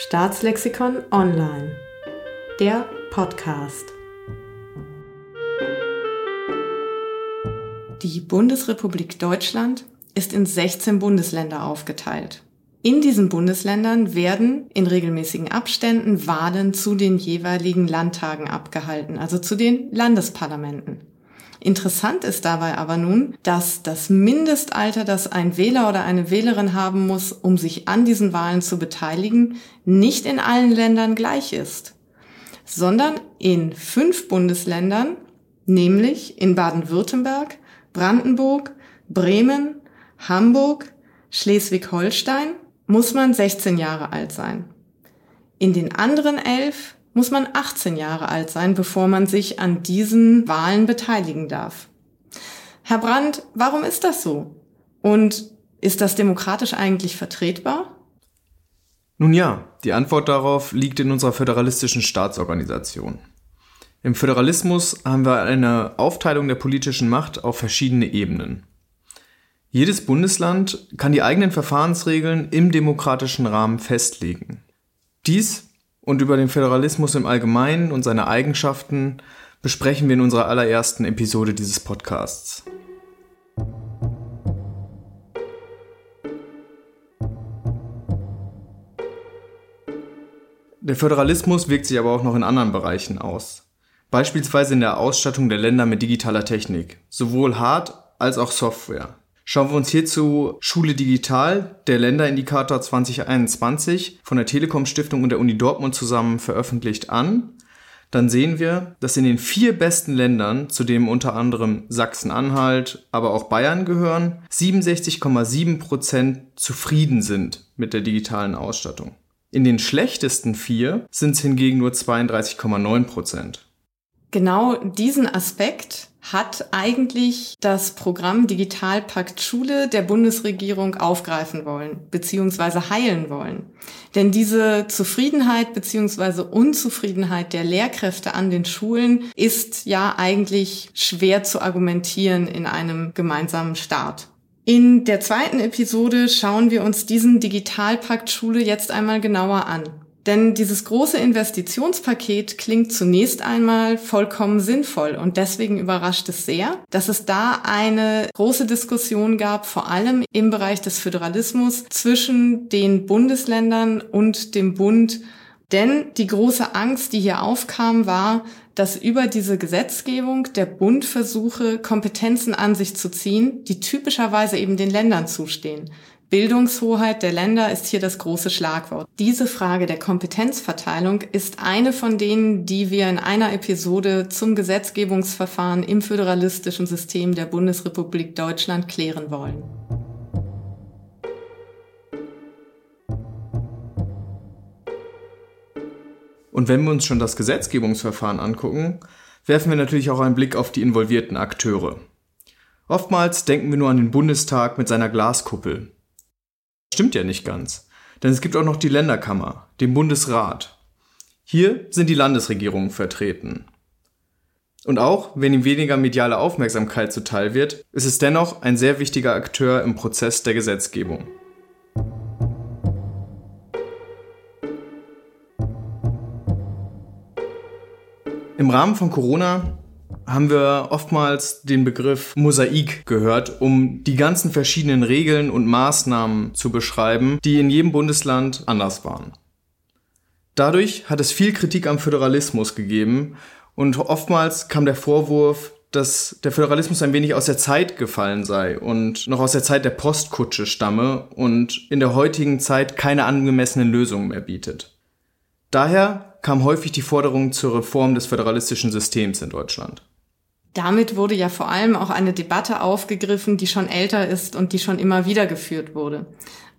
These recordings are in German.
Staatslexikon Online. Der Podcast. Die Bundesrepublik Deutschland ist in 16 Bundesländer aufgeteilt. In diesen Bundesländern werden in regelmäßigen Abständen Wahlen zu den jeweiligen Landtagen abgehalten, also zu den Landesparlamenten. Interessant ist dabei aber nun, dass das Mindestalter, das ein Wähler oder eine Wählerin haben muss, um sich an diesen Wahlen zu beteiligen, nicht in allen Ländern gleich ist, sondern in fünf Bundesländern, nämlich in Baden-Württemberg, Brandenburg, Bremen, Hamburg, Schleswig-Holstein, muss man 16 Jahre alt sein. In den anderen elf muss man 18 Jahre alt sein, bevor man sich an diesen Wahlen beteiligen darf. Herr Brandt, warum ist das so? Und ist das demokratisch eigentlich vertretbar? Nun ja, die Antwort darauf liegt in unserer föderalistischen Staatsorganisation. Im Föderalismus haben wir eine Aufteilung der politischen Macht auf verschiedene Ebenen. Jedes Bundesland kann die eigenen Verfahrensregeln im demokratischen Rahmen festlegen. Dies und über den Föderalismus im Allgemeinen und seine Eigenschaften besprechen wir in unserer allerersten Episode dieses Podcasts. Der Föderalismus wirkt sich aber auch noch in anderen Bereichen aus. Beispielsweise in der Ausstattung der Länder mit digitaler Technik, sowohl Hard- als auch Software. Schauen wir uns hierzu Schule Digital, der Länderindikator 2021 von der Telekom Stiftung und der Uni Dortmund zusammen veröffentlicht an. Dann sehen wir, dass in den vier besten Ländern, zu denen unter anderem Sachsen-Anhalt, aber auch Bayern gehören, 67,7 Prozent zufrieden sind mit der digitalen Ausstattung. In den schlechtesten vier sind es hingegen nur 32,9 Prozent. Genau diesen Aspekt hat eigentlich das Programm Digitalpakt Schule der Bundesregierung aufgreifen wollen, beziehungsweise heilen wollen. Denn diese Zufriedenheit beziehungsweise Unzufriedenheit der Lehrkräfte an den Schulen ist ja eigentlich schwer zu argumentieren in einem gemeinsamen Start. In der zweiten Episode schauen wir uns diesen Digitalpakt Schule jetzt einmal genauer an. Denn dieses große Investitionspaket klingt zunächst einmal vollkommen sinnvoll und deswegen überrascht es sehr, dass es da eine große Diskussion gab, vor allem im Bereich des Föderalismus zwischen den Bundesländern und dem Bund. Denn die große Angst, die hier aufkam, war, dass über diese Gesetzgebung der Bund versuche, Kompetenzen an sich zu ziehen, die typischerweise eben den Ländern zustehen. Bildungshoheit der Länder ist hier das große Schlagwort. Diese Frage der Kompetenzverteilung ist eine von denen, die wir in einer Episode zum Gesetzgebungsverfahren im föderalistischen System der Bundesrepublik Deutschland klären wollen. Und wenn wir uns schon das Gesetzgebungsverfahren angucken, werfen wir natürlich auch einen Blick auf die involvierten Akteure. Oftmals denken wir nur an den Bundestag mit seiner Glaskuppel, Stimmt ja nicht ganz. Denn es gibt auch noch die Länderkammer, den Bundesrat. Hier sind die Landesregierungen vertreten. Und auch wenn ihm weniger mediale Aufmerksamkeit zuteil wird, ist es dennoch ein sehr wichtiger Akteur im Prozess der Gesetzgebung. Im Rahmen von Corona haben wir oftmals den Begriff Mosaik gehört, um die ganzen verschiedenen Regeln und Maßnahmen zu beschreiben, die in jedem Bundesland anders waren. Dadurch hat es viel Kritik am Föderalismus gegeben und oftmals kam der Vorwurf, dass der Föderalismus ein wenig aus der Zeit gefallen sei und noch aus der Zeit der Postkutsche stamme und in der heutigen Zeit keine angemessenen Lösungen mehr bietet. Daher kam häufig die Forderung zur Reform des föderalistischen Systems in Deutschland. Damit wurde ja vor allem auch eine Debatte aufgegriffen, die schon älter ist und die schon immer wieder geführt wurde.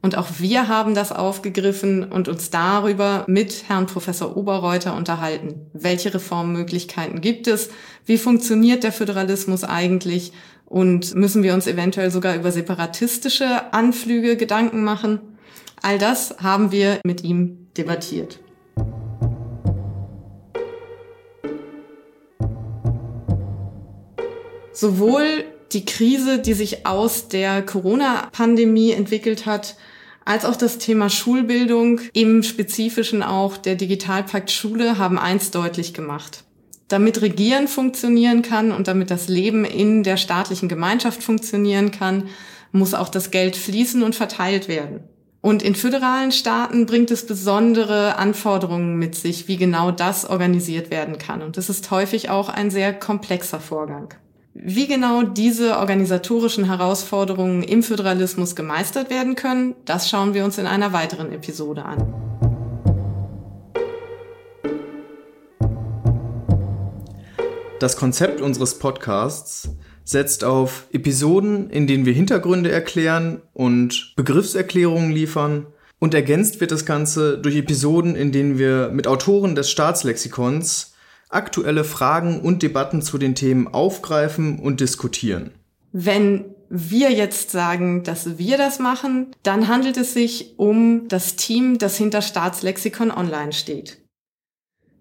Und auch wir haben das aufgegriffen und uns darüber mit Herrn Professor Oberreuter unterhalten. Welche Reformmöglichkeiten gibt es? Wie funktioniert der Föderalismus eigentlich? Und müssen wir uns eventuell sogar über separatistische Anflüge Gedanken machen? All das haben wir mit ihm debattiert. Sowohl die Krise, die sich aus der Corona-Pandemie entwickelt hat, als auch das Thema Schulbildung, im Spezifischen auch der Digitalpakt Schule, haben eins deutlich gemacht. Damit Regieren funktionieren kann und damit das Leben in der staatlichen Gemeinschaft funktionieren kann, muss auch das Geld fließen und verteilt werden. Und in föderalen Staaten bringt es besondere Anforderungen mit sich, wie genau das organisiert werden kann. Und das ist häufig auch ein sehr komplexer Vorgang. Wie genau diese organisatorischen Herausforderungen im Föderalismus gemeistert werden können, das schauen wir uns in einer weiteren Episode an. Das Konzept unseres Podcasts setzt auf Episoden, in denen wir Hintergründe erklären und Begriffserklärungen liefern. Und ergänzt wird das Ganze durch Episoden, in denen wir mit Autoren des Staatslexikons aktuelle Fragen und Debatten zu den Themen aufgreifen und diskutieren. Wenn wir jetzt sagen, dass wir das machen, dann handelt es sich um das Team, das hinter Staatslexikon Online steht.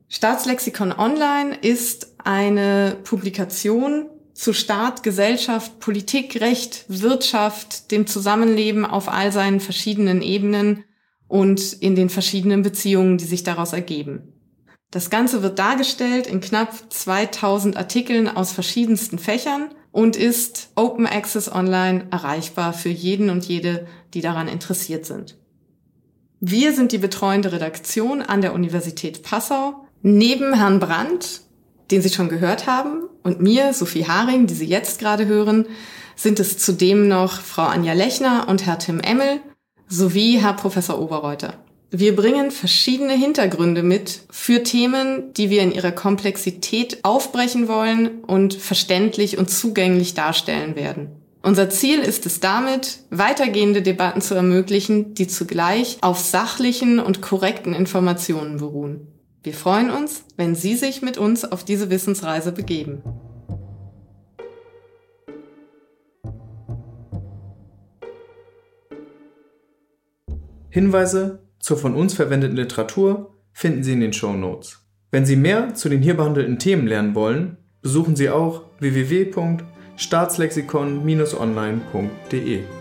Staatslexikon Online ist eine Publikation zu Staat, Gesellschaft, Politik, Recht, Wirtschaft, dem Zusammenleben auf all seinen verschiedenen Ebenen und in den verschiedenen Beziehungen, die sich daraus ergeben. Das Ganze wird dargestellt in knapp 2000 Artikeln aus verschiedensten Fächern und ist Open Access Online erreichbar für jeden und jede, die daran interessiert sind. Wir sind die betreuende Redaktion an der Universität Passau. Neben Herrn Brandt den Sie schon gehört haben, und mir, Sophie Haring, die Sie jetzt gerade hören, sind es zudem noch Frau Anja Lechner und Herr Tim Emmel sowie Herr Professor Oberreuter. Wir bringen verschiedene Hintergründe mit für Themen, die wir in ihrer Komplexität aufbrechen wollen und verständlich und zugänglich darstellen werden. Unser Ziel ist es damit, weitergehende Debatten zu ermöglichen, die zugleich auf sachlichen und korrekten Informationen beruhen. Wir freuen uns, wenn Sie sich mit uns auf diese Wissensreise begeben. Hinweise zur von uns verwendeten Literatur finden Sie in den Show Notes. Wenn Sie mehr zu den hier behandelten Themen lernen wollen, besuchen Sie auch www.staatslexikon-online.de.